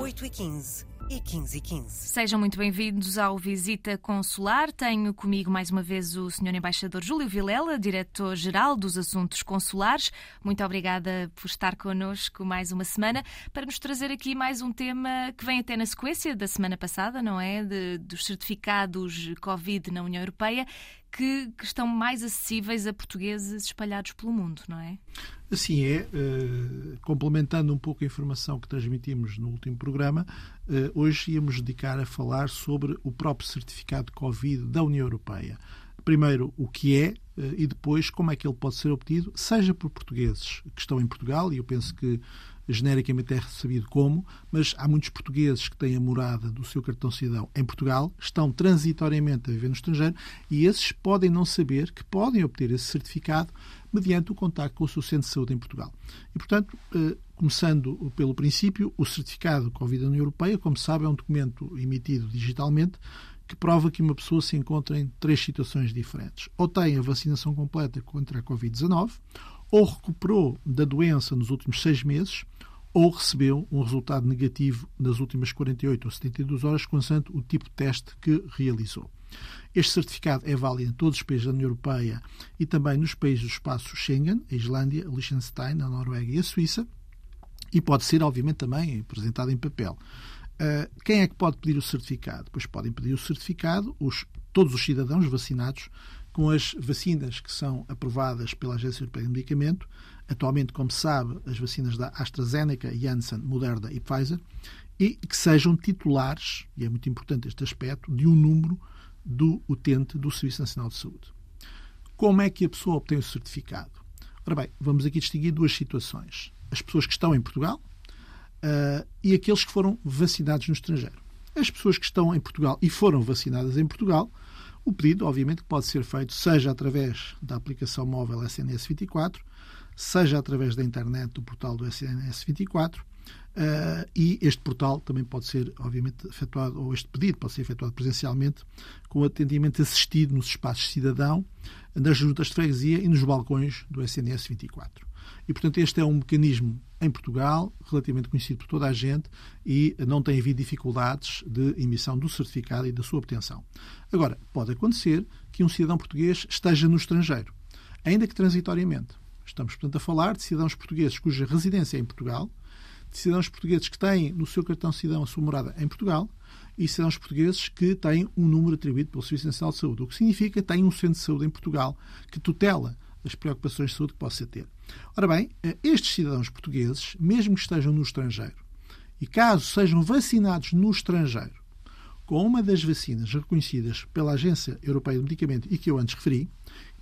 8h15 e 15 e 15. Sejam muito bem-vindos ao Visita Consular. Tenho comigo mais uma vez o Sr. Embaixador Júlio Vilela, Diretor-Geral dos Assuntos Consulares. Muito obrigada por estar connosco mais uma semana para nos trazer aqui mais um tema que vem até na sequência da semana passada, não é? De, dos certificados Covid na União Europeia que, que, estão mais acessíveis a portugueses espalhados pelo mundo, não é? Assim é. Uh, complementando um pouco a informação que transmitimos no último programa, uh, hoje íamos dedicar a falar sobre o próprio certificado de Covid da União Europeia. Primeiro, o que é uh, e depois como é que ele pode ser obtido, seja por portugueses que estão em Portugal, e eu penso que genericamente é sabido como, mas há muitos portugueses que têm a morada do seu cartão cidadão em Portugal, estão transitoriamente a viver no estrangeiro e esses podem não saber que podem obter esse certificado mediante o contacto com o seu centro de saúde em Portugal. E, portanto, eh, começando pelo princípio, o certificado Covid da União Europeia, como sabe, é um documento emitido digitalmente que prova que uma pessoa se encontra em três situações diferentes. Ou tem a vacinação completa contra a Covid-19, ou recuperou da doença nos últimos seis meses, ou recebeu um resultado negativo nas últimas 48 ou 72 horas, consoante o tipo de teste que realizou. Este certificado é válido em todos os países da União Europeia e também nos países do espaço Schengen, a Islândia, a Liechtenstein, a Noruega e a Suíça, e pode ser, obviamente, também apresentado em papel. Uh, quem é que pode pedir o certificado? Pois podem pedir o certificado os, todos os cidadãos vacinados com as vacinas que são aprovadas pela Agência Europeia de Medicamento, atualmente, como se sabe, as vacinas da AstraZeneca, Janssen, Moderna e Pfizer, e que sejam titulares, e é muito importante este aspecto, de um número do utente do Serviço Nacional de Saúde. Como é que a pessoa obtém o certificado? Ora bem, vamos aqui distinguir duas situações. As pessoas que estão em Portugal uh, e aqueles que foram vacinados no estrangeiro. As pessoas que estão em Portugal e foram vacinadas em Portugal o pedido, obviamente, pode ser feito seja através da aplicação móvel SNS 24, seja através da internet do portal do SNS 24, Uh, e este portal também pode ser, obviamente, efetuado, ou este pedido pode ser efetuado presencialmente, com atendimento assistido nos espaços cidadão, nas juntas de freguesia e nos balcões do SNS 24. E, portanto, este é um mecanismo em Portugal, relativamente conhecido por toda a gente, e não tem havido dificuldades de emissão do certificado e da sua obtenção. Agora, pode acontecer que um cidadão português esteja no estrangeiro, ainda que transitoriamente. Estamos, portanto, a falar de cidadãos portugueses cuja residência é em Portugal, de cidadãos portugueses que têm no seu cartão cidadão a sua morada em Portugal e cidadãos portugueses que têm um número atribuído pelo Serviço Nacional de Saúde, o que significa que têm um centro de saúde em Portugal que tutela as preocupações de saúde que possa ter. Ora bem, eh, estes cidadãos portugueses, mesmo que estejam no estrangeiro, e caso sejam vacinados no estrangeiro com uma das vacinas reconhecidas pela Agência Europeia de Medicamento e que eu antes referi,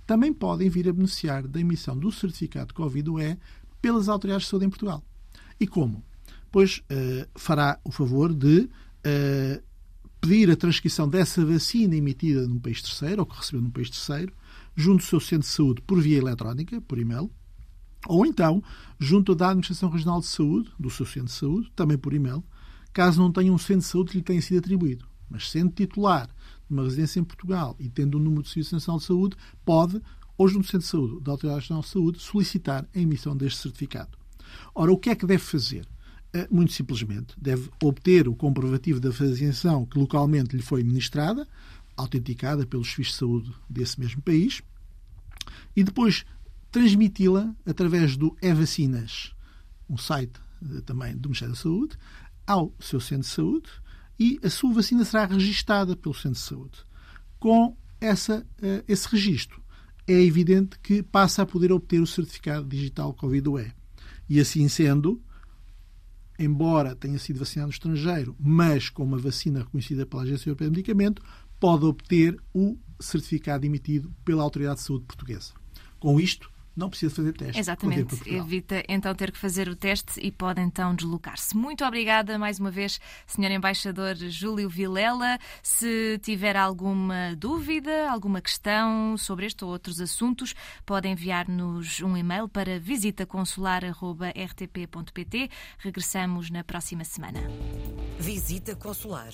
também podem vir a beneficiar da emissão do certificado Covid-UE pelas autoridades de saúde em Portugal. E como? Pois uh, fará o favor de uh, pedir a transcrição dessa vacina emitida num país terceiro, ou que recebeu num país terceiro, junto do seu centro de saúde por via eletrónica, por e-mail, ou então junto da Administração Regional de Saúde, do seu centro de saúde, também por e-mail, caso não tenha um centro de saúde que lhe tenha sido atribuído. Mas sendo titular de uma residência em Portugal e tendo um número de Serviço Nacional de Saúde, pode, ou junto do Centro de Saúde da Autoridade Nacional de Saúde, solicitar a emissão deste certificado. Ora, o que é que deve fazer? Eh, muito simplesmente, deve obter o comprovativo da vacinação que localmente lhe foi ministrada, autenticada pelos serviços de saúde desse mesmo país, e depois transmiti-la através do e-vacinas, um site eh, também do Ministério da Saúde, ao seu centro de saúde e a sua vacina será registada pelo centro de saúde. Com essa, eh, esse registro, é evidente que passa a poder obter o certificado digital Covid-UE. E assim sendo, embora tenha sido vacinado no estrangeiro, mas com uma vacina reconhecida pela Agência Europeia de Medicamento, pode obter o certificado emitido pela Autoridade de Saúde Portuguesa. Com isto, não precisa fazer teste. Exatamente. Evita então ter que fazer o teste e pode então deslocar-se. Muito obrigada mais uma vez, Sr. Embaixador Júlio Vilela. Se tiver alguma dúvida, alguma questão sobre este ou outros assuntos, pode enviar-nos um e-mail para visitaconsular.rtp.pt. Regressamos na próxima semana. Visita Consular